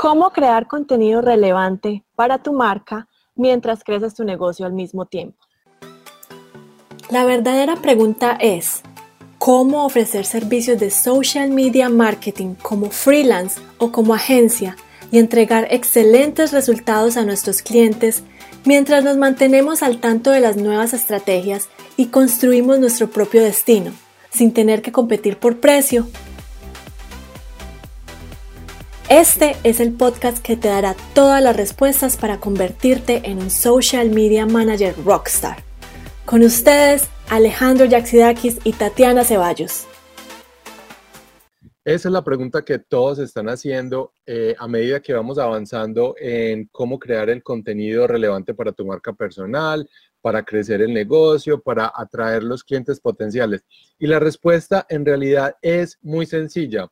¿Cómo crear contenido relevante para tu marca mientras creces tu negocio al mismo tiempo? La verdadera pregunta es, ¿cómo ofrecer servicios de social media marketing como freelance o como agencia y entregar excelentes resultados a nuestros clientes mientras nos mantenemos al tanto de las nuevas estrategias y construimos nuestro propio destino, sin tener que competir por precio este es el podcast que te dará todas las respuestas para convertirte en un social media manager rockstar. Con ustedes, Alejandro Yaxidakis y Tatiana Ceballos. Esa es la pregunta que todos están haciendo eh, a medida que vamos avanzando en cómo crear el contenido relevante para tu marca personal, para crecer el negocio, para atraer los clientes potenciales. Y la respuesta en realidad es muy sencilla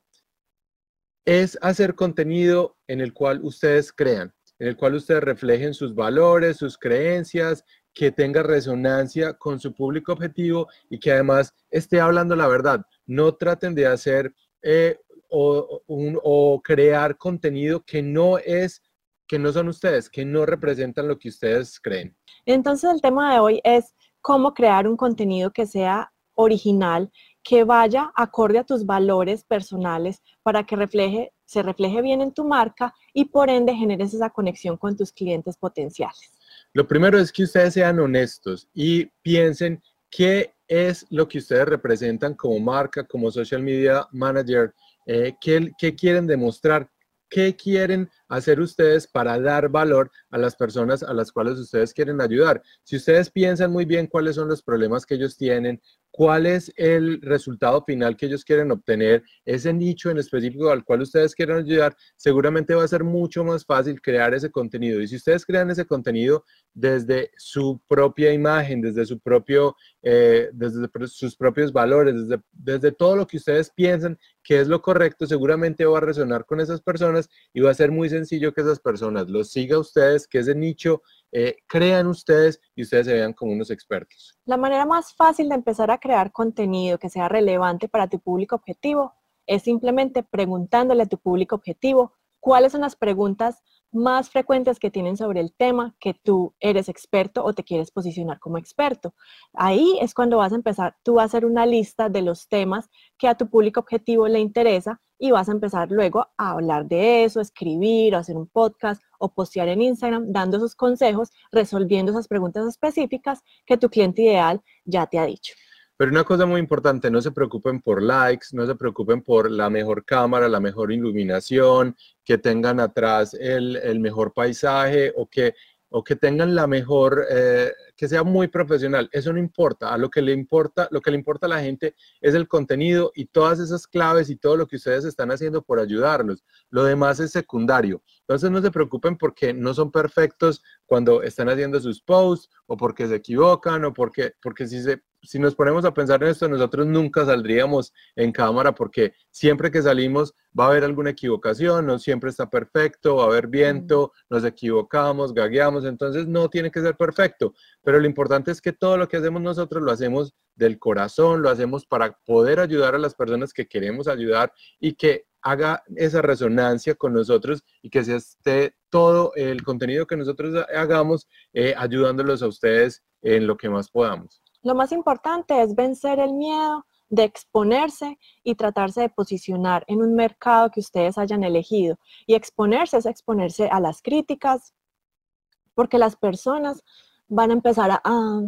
es hacer contenido en el cual ustedes crean, en el cual ustedes reflejen sus valores, sus creencias, que tenga resonancia con su público objetivo y que además esté hablando la verdad. No traten de hacer eh, o, crear contenido que no es, que no son ustedes, que no representan lo que ustedes creen. Entonces el tema de hoy es cómo crear un contenido que sea original, que vaya acorde a tus valores personales para que refleje, se refleje bien en tu marca y por ende generes esa conexión con tus clientes potenciales. Lo primero es que ustedes sean honestos y piensen qué es lo que ustedes representan como marca, como social media manager, eh, qué, qué quieren demostrar, qué quieren hacer ustedes para dar valor a las personas a las cuales ustedes quieren ayudar. Si ustedes piensan muy bien cuáles son los problemas que ellos tienen, cuál es el resultado final que ellos quieren obtener, ese nicho en específico al cual ustedes quieren ayudar, seguramente va a ser mucho más fácil crear ese contenido. Y si ustedes crean ese contenido desde su propia imagen, desde su propio, eh, desde sus propios valores, desde, desde todo lo que ustedes piensan que es lo correcto, seguramente va a resonar con esas personas y va a ser muy sencillo que esas personas los siga ustedes, que ese nicho eh, crean ustedes y ustedes se vean como unos expertos. La manera más fácil de empezar a crear contenido que sea relevante para tu público objetivo es simplemente preguntándole a tu público objetivo cuáles son las preguntas más frecuentes que tienen sobre el tema que tú eres experto o te quieres posicionar como experto. Ahí es cuando vas a empezar, tú vas a hacer una lista de los temas que a tu público objetivo le interesa y vas a empezar luego a hablar de eso, escribir o hacer un podcast o postear en Instagram dando esos consejos, resolviendo esas preguntas específicas que tu cliente ideal ya te ha dicho. Pero una cosa muy importante, no se preocupen por likes, no se preocupen por la mejor cámara, la mejor iluminación, que tengan atrás el, mejor paisaje o que, o que tengan la mejor, eh, que sea muy profesional. Eso no importa. A lo que le importa, lo que le importa a la gente es el contenido y todas esas claves y todo lo que ustedes están haciendo por ayudarlos. Lo demás es secundario. Entonces no se preocupen porque no son perfectos cuando están haciendo sus posts o porque se equivocan o porque, porque si se si nos ponemos a pensar en esto, nosotros nunca saldríamos en cámara porque siempre que salimos va a haber alguna equivocación, no siempre está perfecto, va a haber viento, nos equivocamos, gagueamos, entonces no tiene que ser perfecto, pero lo importante es que todo lo que hacemos nosotros lo hacemos del corazón, lo hacemos para poder ayudar a las personas que queremos ayudar y que haga esa resonancia con nosotros y que se esté todo el contenido que nosotros hagamos eh, ayudándolos a ustedes en lo que más podamos. Lo más importante es vencer el miedo de exponerse y tratarse de posicionar en un mercado que ustedes hayan elegido. Y exponerse es exponerse a las críticas, porque las personas van a empezar a, a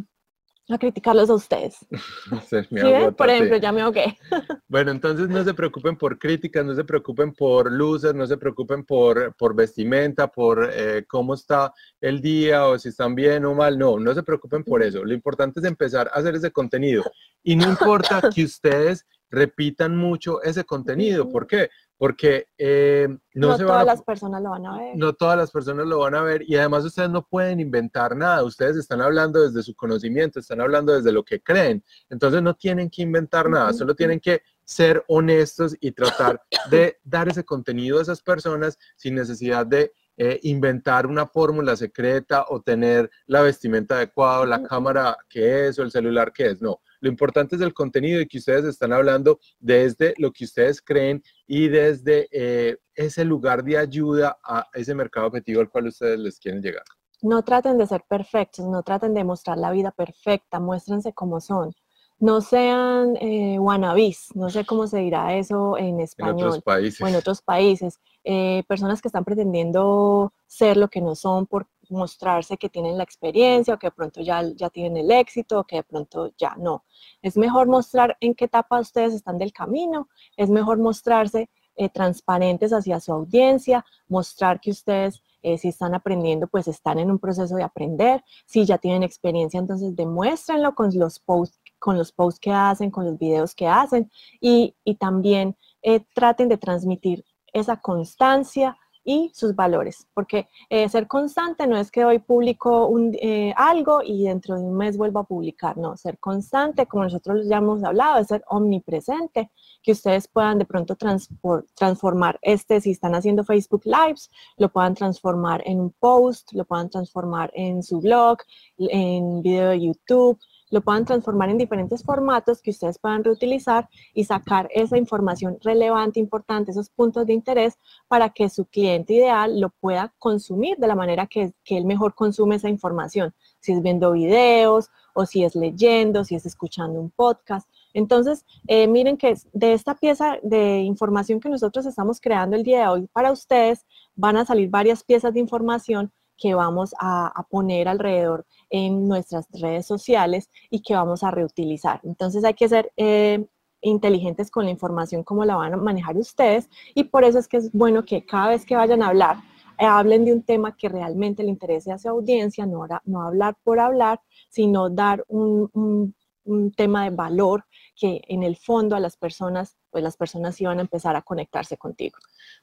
criticarlos a ustedes. Por ejemplo, ya me ahogué. bueno, entonces no se preocupen por críticas, no se preocupen por luces, no se preocupen por, por vestimenta, por eh, cómo está el día o si están bien o mal. No, no se preocupen por eso. Lo importante es empezar a hacer ese contenido. Y no importa que ustedes repitan mucho ese contenido. ¿Por qué? Porque eh, no, todas las personas lo van a ver. No todas las personas lo van a ver y además ustedes no pueden inventar nada, ustedes están hablando desde su conocimiento, están hablando desde lo que creen, entonces no tienen que inventar nada, solo tienen que ser honestos y tratar de dar ese contenido a esas personas sin necesidad de eh, inventar una fórmula secreta o tener la vestimenta adecuada, la cámara que es o el celular que es, no Lo importante es el contenido y que ustedes están hablando desde lo que ustedes creen y desde eh, ese lugar de ayuda a ese mercado objetivo al cual ustedes les quieren llegar. No traten de ser perfectos, no traten de mostrar la vida perfecta, muéstrense como son no sean eh, wannabes, no sé cómo se dirá eso en español. En otros países. O en otros países. Eh, personas que están pretendiendo ser lo que no son por mostrarse que tienen la experiencia o que de pronto ya, ya tienen el éxito o que de pronto ya no. Es mejor mostrar en qué etapa ustedes están del camino, es mejor mostrarse eh, transparentes hacia su audiencia, mostrar que ustedes eh, si están aprendiendo, pues están en un proceso de aprender. Si ya tienen experiencia, entonces demuéstrenlo con los posts con los posts que hacen, con los videos que hacen y, también eh, traten de transmitir esa constancia y sus valores, porque eh, ser constante no es que hoy publico un, eh, algo y dentro de un mes vuelvo a publicar, no, ser constante, como nosotros ya hemos hablado, es ser omnipresente, que ustedes puedan de pronto transformar este, si están haciendo Facebook Lives, lo puedan transformar en un post, lo puedan transformar en su blog, en video de YouTube, lo puedan transformar en diferentes formatos que ustedes puedan reutilizar y sacar esa información relevante, importante, esos puntos de interés para que su cliente ideal lo pueda consumir de la manera que, que él mejor consume esa información, si es viendo videos o si es leyendo, si es escuchando un podcast. Entonces, eh, miren que de esta pieza de información que nosotros estamos creando el día de hoy para ustedes, van a salir varias piezas de información que vamos a, poner alrededor en nuestras redes sociales y que vamos a reutilizar. Entonces hay que ser eh, inteligentes con la información, como la van a manejar ustedes y por eso es que es bueno que cada vez que vayan a hablar, eh, hablen de un tema que realmente le interese a su audiencia, no, no hablar por hablar, sino dar un tema de valor que en el fondo a las personas, pues las personas iban a empezar a conectarse contigo.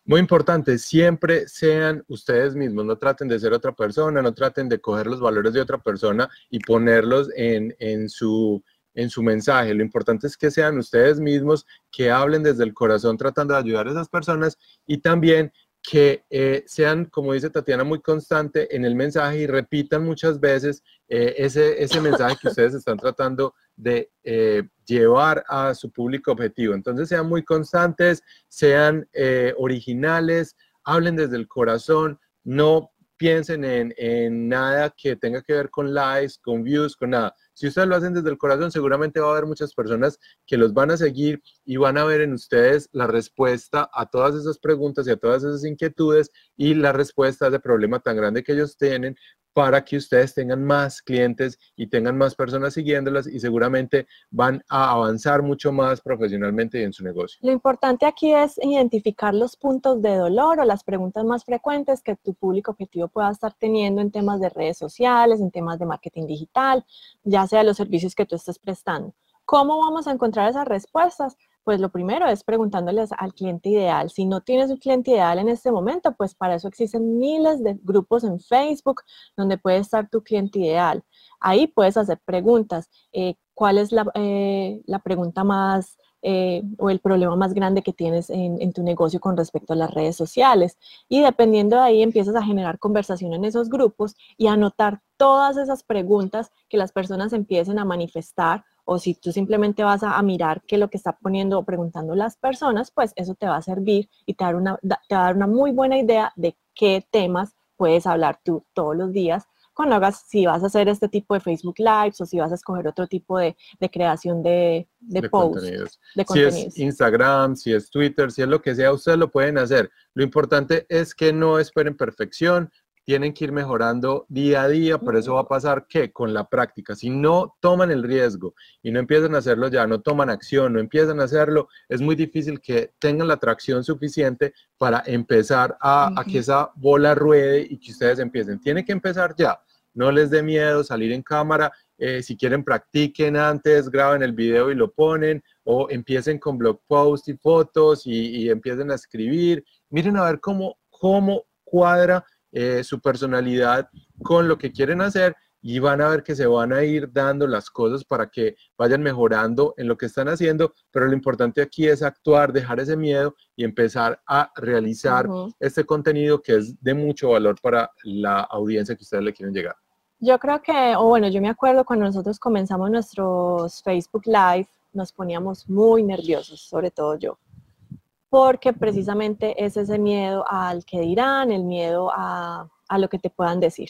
Muy importante, siempre sean ustedes mismos, no traten de ser otra persona, no traten de coger los valores de otra persona y ponerlos en, en su en su mensaje. Lo importante es que sean ustedes mismos, que hablen desde el corazón tratando de ayudar a esas personas y también que eh, sean, como dice Tatiana, muy constante en el mensaje y repitan muchas veces eh, ese, ese mensaje que ustedes están tratando de eh, llevar a su público objetivo. Entonces sean muy constantes, sean originales, hablen desde el corazón, no piensen en, en, nada que tenga que ver con likes, con views, con nada. Si ustedes lo hacen desde el corazón, seguramente va a haber muchas personas que los van a seguir y van a ver en ustedes la respuesta a todas esas preguntas y a todas esas inquietudes y la respuesta a ese problema tan grande que ellos tienen para que ustedes tengan más clientes y tengan más personas siguiéndolas y seguramente van a avanzar mucho más profesionalmente en su negocio. Lo importante aquí es identificar los puntos de dolor o las preguntas más frecuentes que tu público objetivo pueda estar teniendo en temas de redes sociales, en temas de marketing digital, ya sea los servicios que tú estés prestando. ¿Cómo vamos a encontrar esas respuestas? Pues lo primero es preguntándoles al cliente ideal. Si no tienes un cliente ideal en este momento, pues para eso existen miles de grupos en Facebook donde puede estar tu cliente ideal. Ahí puedes hacer preguntas. Eh, ¿Cuál es la, eh, pregunta más eh, o el problema más grande que tienes en, en, tu negocio con respecto a las redes sociales? Y dependiendo de ahí empiezas a generar conversación en esos grupos y anotar todas esas preguntas que las personas empiecen a manifestar o si tú simplemente vas a, mirar qué es lo que está poniendo o preguntando las personas, pues eso te va a servir y te, una, te va a dar una muy buena idea de qué temas puedes hablar tú todos los días cuando hagas, si vas a hacer este tipo de Facebook Lives o si vas a escoger otro tipo de, creación de, de, posts. Contenidos. Si es Instagram, si es Twitter, si es lo que sea, ustedes lo pueden hacer. Lo importante es que no esperen perfección, tienen que ir mejorando día a día, por eso va a pasar que con la práctica, si no toman el riesgo y no empiezan a hacerlo ya, no toman acción, no empiezan a hacerlo, es muy difícil que tengan la atracción suficiente para empezar a, que esa bola ruede y que ustedes empiecen. Tiene que empezar ya, no les dé miedo salir en cámara, eh, si quieren practiquen antes, graben el video y lo ponen, o empiecen con blog post y fotos y, y empiecen a escribir. Miren a ver cómo, cómo cuadra eh, su personalidad con lo que quieren hacer y van a ver que se van a ir dando las cosas para que vayan mejorando en lo que están haciendo, pero lo importante aquí es actuar, dejar ese miedo y empezar a realizar este contenido que es de mucho valor para la audiencia que ustedes le quieren llegar. Yo creo que, o bueno, yo me acuerdo cuando nosotros comenzamos nuestros Facebook Live, nos poníamos muy nerviosos, sobre todo yo, porque precisamente es ese miedo al que dirán, el miedo a, a lo que te puedan decir.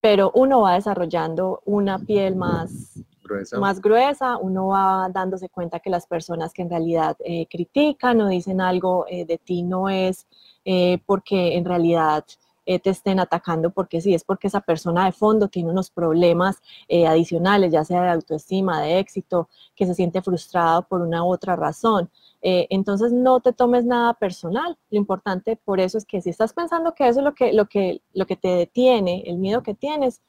Pero uno va desarrollando una piel más gruesa. más gruesa, uno va dándose cuenta que las personas que en realidad eh, critican o dicen algo eh, de ti no es eh, porque en realidad eh, te estén atacando, porque sí, es porque esa persona de fondo tiene unos problemas eh, adicionales, ya sea de autoestima, de éxito, que se siente frustrado por una u otra razón. Eh, entonces no te tomes nada personal. Lo importante por eso es que si estás pensando que eso es lo que, lo que, lo que te detiene, el miedo que tienes,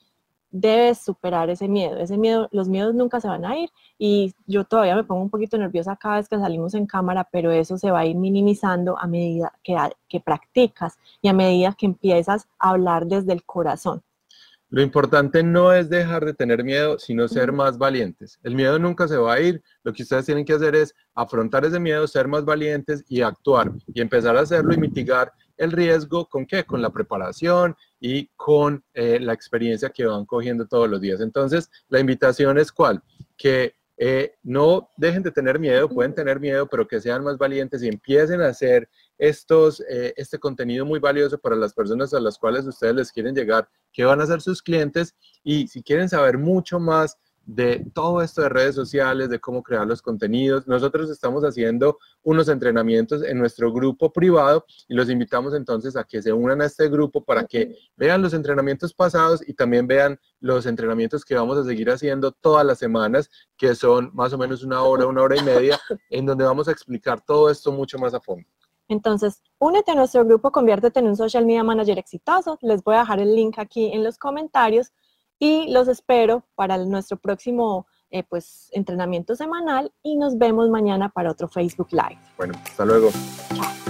debes superar ese miedo. Ese miedo, los miedos nunca se van a ir y yo todavía me pongo un poquito nerviosa cada vez que salimos en cámara, pero eso se va a ir minimizando a medida que, que practicas y a medida que empiezas a hablar desde el corazón. Lo importante no es dejar de tener miedo, sino ser más valientes. El miedo nunca se va a ir. Lo que ustedes tienen que hacer es afrontar ese miedo, ser más valientes y actuar y empezar a hacerlo y mitigar el riesgo con qué? Con la preparación y con eh, la experiencia que van cogiendo todos los días. Entonces, la invitación es cuál? Que eh, no dejen de tener miedo, pueden tener miedo, pero que sean más valientes y empiecen a hacer estos, eh, este contenido muy valioso para las personas a las cuales ustedes les quieren llegar, que van a ser sus clientes. Y si quieren saber mucho más de todo esto de redes sociales, de cómo crear los contenidos. Nosotros estamos haciendo unos entrenamientos en nuestro grupo privado y los invitamos entonces a que se unan a este grupo para que vean los entrenamientos pasados y también vean los entrenamientos que vamos a seguir haciendo todas las semanas, que son más o menos una hora, una hora y media, en donde vamos a explicar todo esto mucho más a fondo. Entonces, únete a nuestro grupo, conviértete en un social media manager exitoso. Les voy a dejar el link aquí en los comentarios y los espero para nuestro próximo eh, pues, entrenamiento semanal y nos vemos mañana para otro Facebook Live. Bueno, hasta luego. Chao.